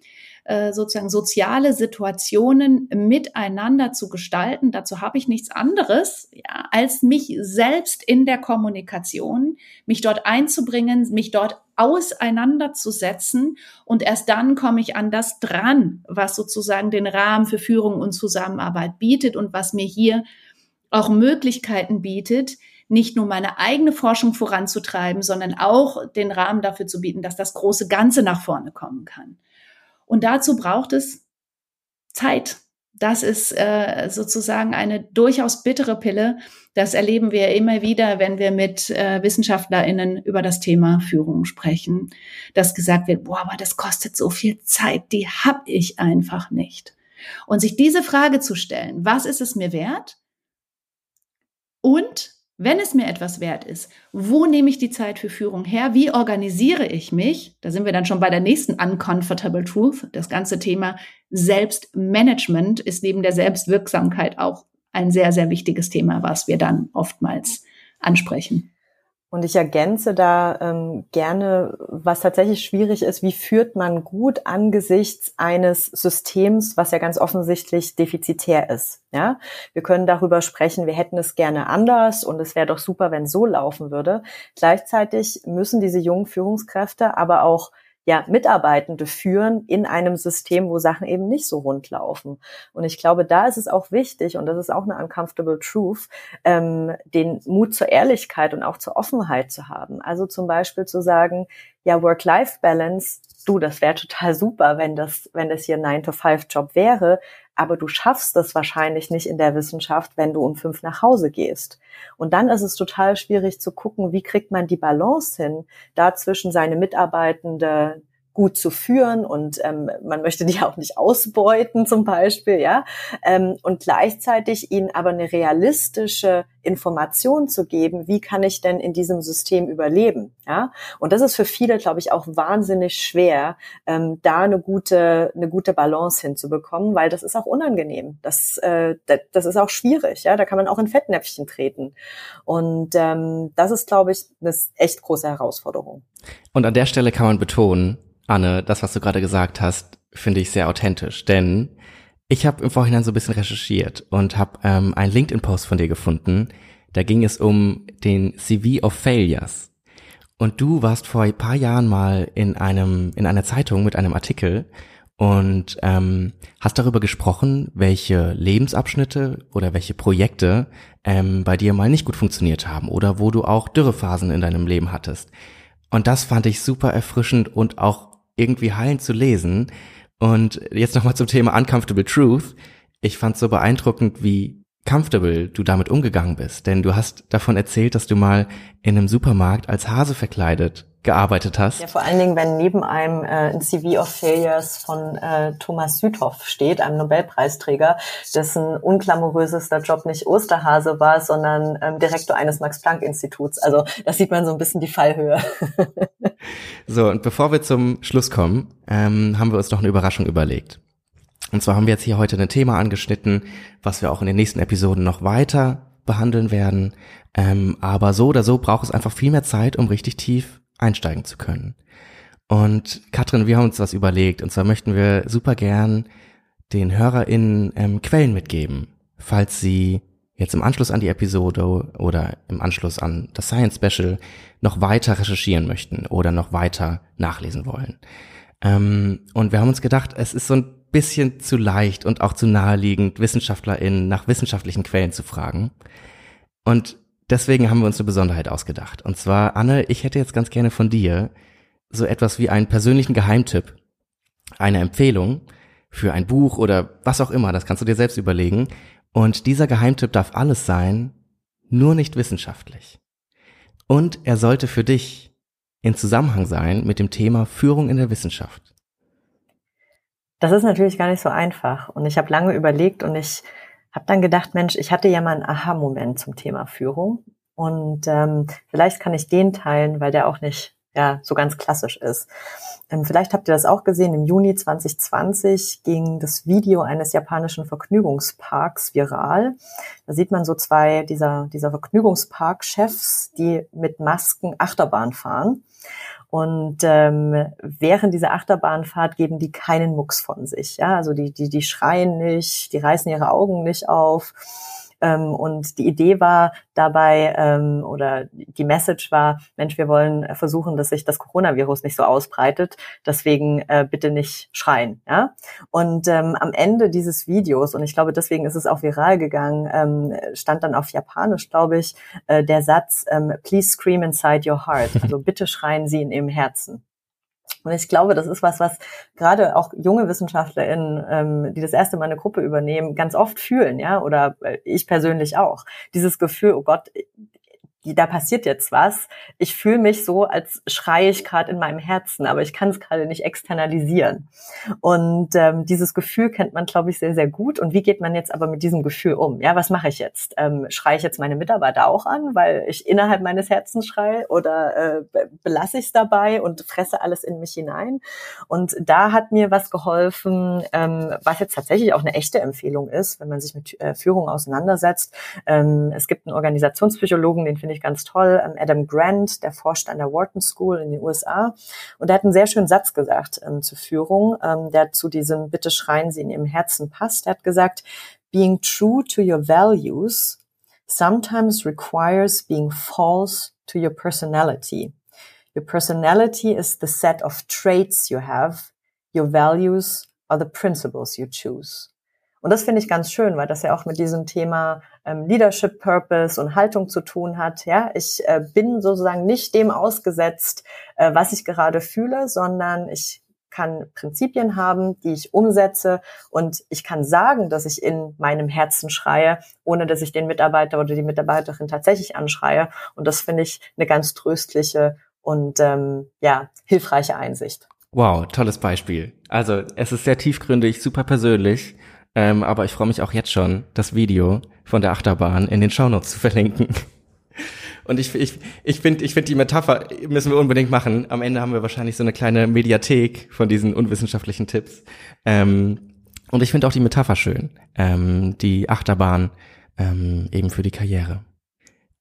äh, sozusagen soziale Situationen miteinander zu gestalten. Dazu habe ich nichts anderes, ja, als mich selbst in der Kommunikation, mich dort einzubringen, mich dort auseinanderzusetzen und erst dann komme ich an das dran, was sozusagen den Rahmen für Führung und Zusammenarbeit bietet und was mir hier auch Möglichkeiten bietet, nicht nur meine eigene Forschung voranzutreiben, sondern auch den Rahmen dafür zu bieten, dass das große Ganze nach vorne kommen kann. Und dazu braucht es Zeit. Das ist äh, sozusagen eine durchaus bittere Pille. Das erleben wir immer wieder, wenn wir mit äh, WissenschaftlerInnen über das Thema Führung sprechen, dass gesagt wird, boah, aber das kostet so viel Zeit, die habe ich einfach nicht. Und sich diese Frage zu stellen, was ist es mir wert? Und wenn es mir etwas wert ist, wo nehme ich die Zeit für Führung her? Wie organisiere ich mich? Da sind wir dann schon bei der nächsten Uncomfortable Truth. Das ganze Thema Selbstmanagement ist neben der Selbstwirksamkeit auch ein sehr, sehr wichtiges Thema, was wir dann oftmals ansprechen. Und ich ergänze da ähm, gerne, was tatsächlich schwierig ist, wie führt man gut angesichts eines Systems, was ja ganz offensichtlich defizitär ist. Ja, wir können darüber sprechen, wir hätten es gerne anders und es wäre doch super, wenn es so laufen würde. Gleichzeitig müssen diese jungen Führungskräfte aber auch ja, Mitarbeitende führen in einem System, wo Sachen eben nicht so rund laufen. Und ich glaube, da ist es auch wichtig, und das ist auch eine uncomfortable truth, ähm, den Mut zur Ehrlichkeit und auch zur Offenheit zu haben. Also zum Beispiel zu sagen, ja, Work-Life-Balance, du, das wäre total super, wenn das, wenn das hier ein 9-to-5-Job wäre, aber du schaffst das wahrscheinlich nicht in der Wissenschaft, wenn du um fünf nach Hause gehst. Und dann ist es total schwierig zu gucken, wie kriegt man die Balance hin, dazwischen seine Mitarbeitende gut zu führen und ähm, man möchte die auch nicht ausbeuten zum Beispiel, ja, ähm, und gleichzeitig ihnen aber eine realistische Information zu geben, wie kann ich denn in diesem System überleben, ja, und das ist für viele, glaube ich, auch wahnsinnig schwer, ähm, da eine gute eine gute Balance hinzubekommen, weil das ist auch unangenehm, das äh, das ist auch schwierig, ja, da kann man auch in Fettnäpfchen treten. Und ähm, das ist, glaube ich, eine echt große Herausforderung. Und an der Stelle kann man betonen, Anne, das, was du gerade gesagt hast, finde ich sehr authentisch, denn ich habe im Vorhinein so ein bisschen recherchiert und habe ähm, einen LinkedIn-Post von dir gefunden. Da ging es um den CV of Failures. Und du warst vor ein paar Jahren mal in einem in einer Zeitung mit einem Artikel und ähm, hast darüber gesprochen, welche Lebensabschnitte oder welche Projekte ähm, bei dir mal nicht gut funktioniert haben oder wo du auch Dürrephasen in deinem Leben hattest. Und das fand ich super erfrischend und auch irgendwie heilend zu lesen. Und jetzt nochmal zum Thema Uncomfortable Truth. Ich fand so beeindruckend, wie comfortable du damit umgegangen bist. Denn du hast davon erzählt, dass du mal in einem Supermarkt als Hase verkleidet gearbeitet hast. Ja, vor allen Dingen, wenn neben einem äh, ein CV of Failures von äh, Thomas Südhoff steht, einem Nobelpreisträger, dessen unglamourösester Job nicht Osterhase war, sondern ähm, Direktor eines Max-Planck-Instituts. Also da sieht man so ein bisschen die Fallhöhe. so, und bevor wir zum Schluss kommen, ähm, haben wir uns noch eine Überraschung überlegt. Und zwar haben wir jetzt hier heute ein Thema angeschnitten, was wir auch in den nächsten Episoden noch weiter behandeln werden. Ähm, aber so oder so braucht es einfach viel mehr Zeit, um richtig tief einsteigen zu können. Und Katrin, wir haben uns was überlegt. Und zwar möchten wir super gern den HörerInnen ähm, Quellen mitgeben, falls sie jetzt im Anschluss an die Episode oder im Anschluss an das Science Special noch weiter recherchieren möchten oder noch weiter nachlesen wollen. Ähm, und wir haben uns gedacht, es ist so ein bisschen zu leicht und auch zu naheliegend, WissenschaftlerInnen nach wissenschaftlichen Quellen zu fragen. Und deswegen haben wir uns eine Besonderheit ausgedacht. Und zwar, Anne, ich hätte jetzt ganz gerne von dir so etwas wie einen persönlichen Geheimtipp, eine Empfehlung für ein Buch oder was auch immer, das kannst du dir selbst überlegen. Und dieser Geheimtipp darf alles sein, nur nicht wissenschaftlich. Und er sollte für dich in Zusammenhang sein mit dem Thema Führung in der Wissenschaft. Das ist natürlich gar nicht so einfach. Und ich habe lange überlegt und ich habe dann gedacht, Mensch, ich hatte ja mal einen Aha-Moment zum Thema Führung. Und ähm, vielleicht kann ich den teilen, weil der auch nicht ja, so ganz klassisch ist. Ähm, vielleicht habt ihr das auch gesehen, im Juni 2020 ging das Video eines japanischen Vergnügungsparks viral. Da sieht man so zwei dieser, dieser Vergnügungspark-Chefs, die mit Masken Achterbahn fahren. Und ähm, während dieser Achterbahnfahrt geben die keinen Mucks von sich. Ja, also die, die, die schreien nicht, die reißen ihre Augen nicht auf. Ähm, und die Idee war dabei ähm, oder die Message war, Mensch, wir wollen versuchen, dass sich das Coronavirus nicht so ausbreitet. Deswegen äh, bitte nicht schreien. Ja? Und ähm, am Ende dieses Videos, und ich glaube, deswegen ist es auch viral gegangen, stand dann auf Japanisch, glaube ich, äh, der Satz, please scream inside your heart. Also bitte schreien Sie in Ihrem Herzen. Und ich glaube, das ist was, was gerade auch junge WissenschaftlerInnen, ähm, die das erste Mal eine Gruppe übernehmen, ganz oft fühlen, ja, oder äh, ich persönlich auch. Dieses Gefühl, oh Gott, da passiert jetzt was. Ich fühle mich so, als schreie ich gerade in meinem Herzen, aber ich kann es gerade nicht externalisieren. Und ähm, dieses Gefühl kennt man, glaube ich, sehr, sehr gut. Und wie geht man jetzt aber mit diesem Gefühl um? Ja, was mache ich jetzt? Ähm, schreie ich jetzt meine Mitarbeiter auch an, weil ich innerhalb meines Herzens schreie oder äh, belasse ich es dabei und fresse alles in mich hinein? Und da hat mir was geholfen, ähm, was jetzt tatsächlich auch eine echte Empfehlung ist, wenn man sich mit äh, Führung auseinandersetzt. Ähm, es gibt einen Organisationspsychologen, den finde finde ich ganz toll, ähm, Adam Grant, der forscht an der Wharton School in den USA. Und er hat einen sehr schönen Satz gesagt ähm, zur Führung, ähm, der zu diesem Bitte schreien Sie in Ihrem Herzen passt. Er hat gesagt, being true to your values sometimes requires being false to your personality. Your personality is the set of traits you have. Your values are the principles you choose. Und das finde ich ganz schön, weil das ja auch mit diesem Thema ähm, Leadership Purpose und Haltung zu tun hat. Ja, ich äh, bin sozusagen nicht dem ausgesetzt, äh, was ich gerade fühle, sondern ich kann Prinzipien haben, die ich umsetze und ich kann sagen, dass ich in meinem Herzen schreie, ohne dass ich den Mitarbeiter oder die Mitarbeiterin tatsächlich anschreie. Und das finde ich eine ganz tröstliche und ähm, ja hilfreiche Einsicht. Wow, tolles Beispiel. Also es ist sehr tiefgründig, super persönlich ähm, aber ich freue mich auch jetzt schon, das Video von der Achterbahn in den Shownotes zu verlinken. Und ich, ich, ich finde, ich finde die Metapher müssen wir unbedingt machen. Am Ende haben wir wahrscheinlich so eine kleine Mediathek von diesen unwissenschaftlichen Tipps. Ähm, und ich finde auch die Metapher schön. Ähm, die Achterbahn ähm, eben für die Karriere.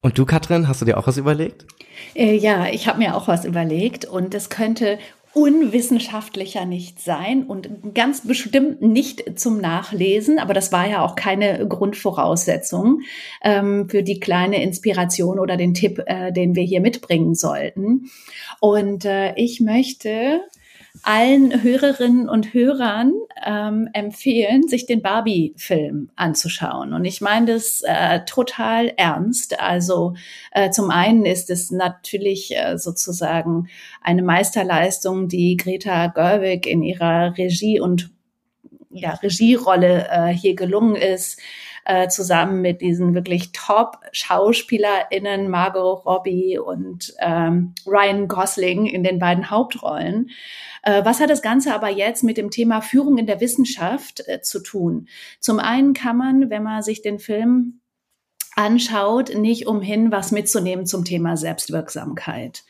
Und du, Katrin, hast du dir auch was überlegt? Äh, ja, ich habe mir auch was überlegt und es könnte unwissenschaftlicher nicht sein und ganz bestimmt nicht zum Nachlesen, aber das war ja auch keine Grundvoraussetzung ähm, für die kleine Inspiration oder den Tipp, äh, den wir hier mitbringen sollten. Und äh, ich möchte allen Hörerinnen und Hörern ähm, empfehlen, sich den Barbie-Film anzuschauen. Und ich meine das äh, total ernst. Also äh, zum einen ist es natürlich äh, sozusagen eine Meisterleistung, die Greta Gerwig in ihrer Regie und ja, Regierolle äh, hier gelungen ist äh, zusammen mit diesen wirklich Top-SchauspielerInnen, Margot Robbie und ähm, Ryan Gosling in den beiden Hauptrollen. Äh, was hat das Ganze aber jetzt mit dem Thema Führung in der Wissenschaft äh, zu tun? Zum einen kann man, wenn man sich den Film anschaut, nicht umhin, was mitzunehmen zum Thema Selbstwirksamkeit.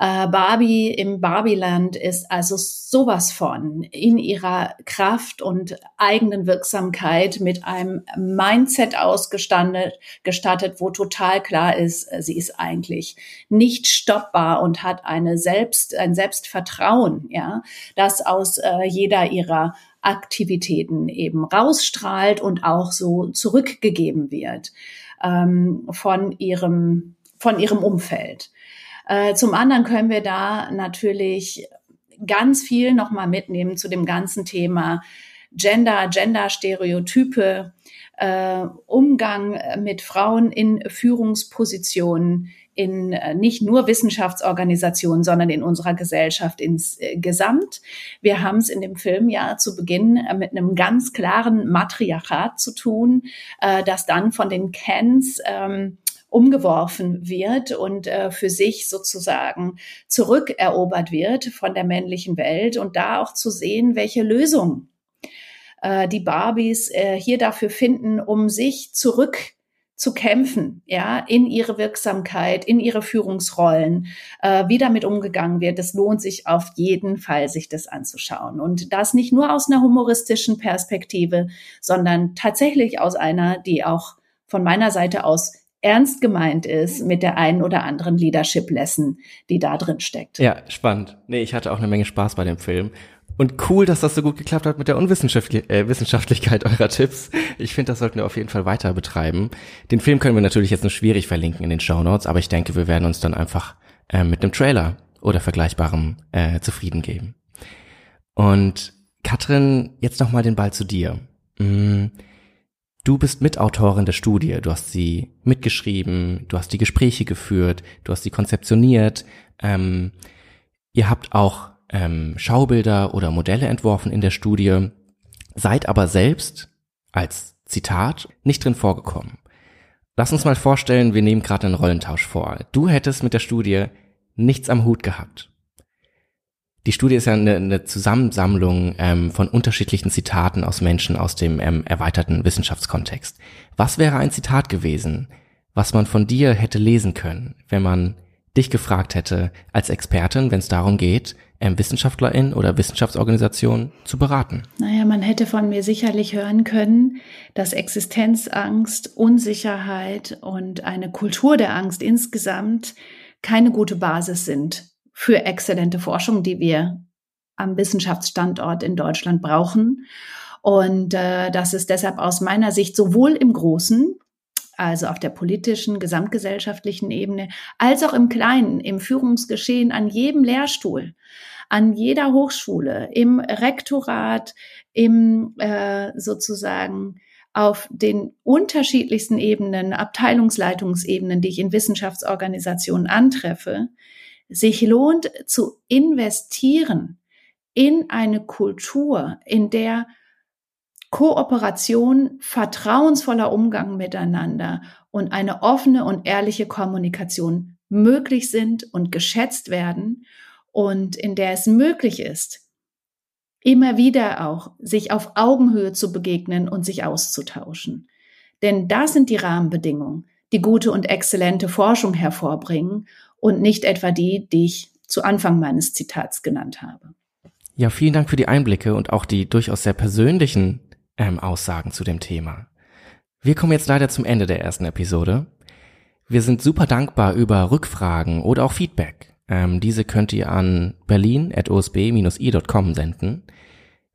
Äh, Barbie im Barbieland ist also sowas von in ihrer Kraft und eigenen Wirksamkeit mit einem Mindset ausgestattet, gestattet, wo total klar ist, äh, sie ist eigentlich nicht stoppbar und hat eine Selbst, ein Selbstvertrauen, ja, das aus äh, jeder ihrer Aktivitäten eben rausstrahlt und auch so zurückgegeben wird ähm, von ihrem von ihrem Umfeld. Äh, zum anderen können wir da natürlich ganz viel nochmal mitnehmen zu dem ganzen Thema Gender, Gender-Stereotype, äh, Umgang mit Frauen in Führungspositionen in äh, nicht nur Wissenschaftsorganisationen, sondern in unserer Gesellschaft insgesamt. Wir haben es in dem Film ja zu Beginn äh, mit einem ganz klaren Matriarchat zu tun, äh, das dann von den Kens ähm, umgeworfen wird und äh, für sich sozusagen zurückerobert wird von der männlichen Welt und da auch zu sehen, welche Lösung äh, die Barbies äh, hier dafür finden, um sich zurück zu kämpfen, ja, in ihre Wirksamkeit, in ihre Führungsrollen, äh, wie damit umgegangen wird. Es lohnt sich auf jeden Fall, sich das anzuschauen. Und das nicht nur aus einer humoristischen Perspektive, sondern tatsächlich aus einer, die auch von meiner Seite aus ernst gemeint ist mit der einen oder anderen Leadership Lesson, die da drin steckt. Ja, spannend. Nee, ich hatte auch eine Menge Spaß bei dem Film. Und cool, dass das so gut geklappt hat mit der Unwissenschaftlichkeit äh, Wissenschaftlichkeit eurer Tipps. Ich finde, das sollten wir auf jeden Fall weiter betreiben. Den Film können wir natürlich jetzt nur schwierig verlinken in den Show Notes, aber ich denke, wir werden uns dann einfach äh, mit einem Trailer oder vergleichbarem äh, zufrieden geben. Und Katrin, jetzt noch mal den Ball zu dir. Mm, du bist Mitautorin der Studie, du hast sie mitgeschrieben, du hast die Gespräche geführt, du hast sie konzeptioniert. Ähm, ihr habt auch ähm, Schaubilder oder Modelle entworfen in der Studie, seid aber selbst als Zitat nicht drin vorgekommen. Lass uns mal vorstellen, wir nehmen gerade einen Rollentausch vor. Du hättest mit der Studie nichts am Hut gehabt. Die Studie ist ja eine, eine Zusammensammlung ähm, von unterschiedlichen Zitaten aus Menschen aus dem ähm, erweiterten Wissenschaftskontext. Was wäre ein Zitat gewesen, was man von dir hätte lesen können, wenn man dich gefragt hätte als Expertin, wenn es darum geht, ähm, Wissenschaftlerin oder Wissenschaftsorganisation zu beraten? Naja, man hätte von mir sicherlich hören können, dass Existenzangst, Unsicherheit und eine Kultur der Angst insgesamt keine gute Basis sind für exzellente Forschung, die wir am Wissenschaftsstandort in Deutschland brauchen. Und äh, dass es deshalb aus meiner Sicht sowohl im Großen also auf der politischen, gesamtgesellschaftlichen Ebene, als auch im Kleinen, im Führungsgeschehen, an jedem Lehrstuhl, an jeder Hochschule, im Rektorat, im äh, sozusagen auf den unterschiedlichsten Ebenen, Abteilungsleitungsebenen, die ich in Wissenschaftsorganisationen antreffe, sich lohnt zu investieren in eine Kultur, in der Kooperation, vertrauensvoller Umgang miteinander und eine offene und ehrliche Kommunikation möglich sind und geschätzt werden und in der es möglich ist, immer wieder auch sich auf Augenhöhe zu begegnen und sich auszutauschen. Denn das sind die Rahmenbedingungen, die gute und exzellente Forschung hervorbringen und nicht etwa die, die ich zu Anfang meines Zitats genannt habe. Ja, vielen Dank für die Einblicke und auch die durchaus sehr persönlichen ähm, Aussagen zu dem Thema. Wir kommen jetzt leider zum Ende der ersten Episode. Wir sind super dankbar über Rückfragen oder auch Feedback. Ähm, diese könnt ihr an berlin.osb-i.com senden.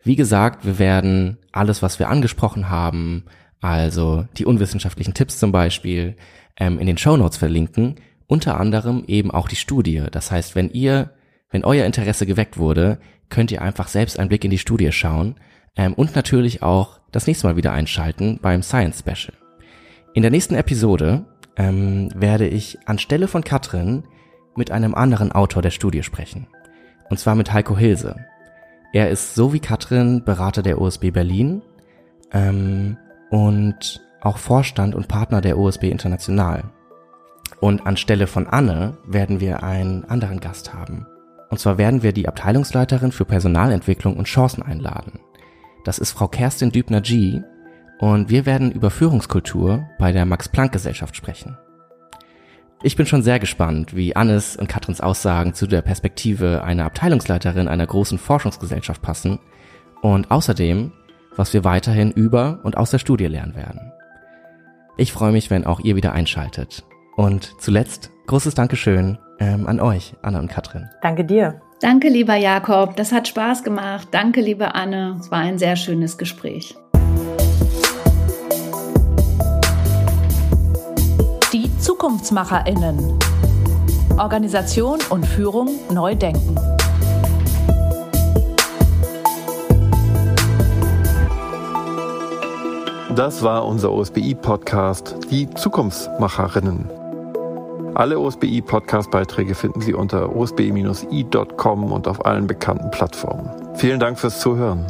Wie gesagt, wir werden alles, was wir angesprochen haben, also die unwissenschaftlichen Tipps zum Beispiel, ähm, in den Show Notes verlinken. Unter anderem eben auch die Studie. Das heißt, wenn ihr, wenn euer Interesse geweckt wurde, könnt ihr einfach selbst einen Blick in die Studie schauen ähm, und natürlich auch das nächste Mal wieder einschalten beim Science Special. In der nächsten Episode ähm, werde ich anstelle von Katrin mit einem anderen Autor der Studie sprechen. Und zwar mit Heiko Hilse. Er ist so wie Katrin Berater der OSB Berlin ähm, und auch Vorstand und Partner der OSB International. Und anstelle von Anne werden wir einen anderen Gast haben. Und zwar werden wir die Abteilungsleiterin für Personalentwicklung und Chancen einladen. Das ist Frau Kerstin Dübner-G und wir werden über Führungskultur bei der Max-Planck-Gesellschaft sprechen. Ich bin schon sehr gespannt, wie Annes und Katrins Aussagen zu der Perspektive einer Abteilungsleiterin einer großen Forschungsgesellschaft passen und außerdem, was wir weiterhin über und aus der Studie lernen werden. Ich freue mich, wenn auch ihr wieder einschaltet. Und zuletzt großes Dankeschön ähm, an euch, Anna und Katrin. Danke dir. Danke, lieber Jakob. Das hat Spaß gemacht. Danke, liebe Anne. Es war ein sehr schönes Gespräch. Die ZukunftsmacherInnen. Organisation und Führung neu denken. Das war unser OSBI-Podcast Die Zukunftsmacherinnen. Alle OSBI-Podcast-Beiträge finden Sie unter osbi-i.com und auf allen bekannten Plattformen. Vielen Dank fürs Zuhören.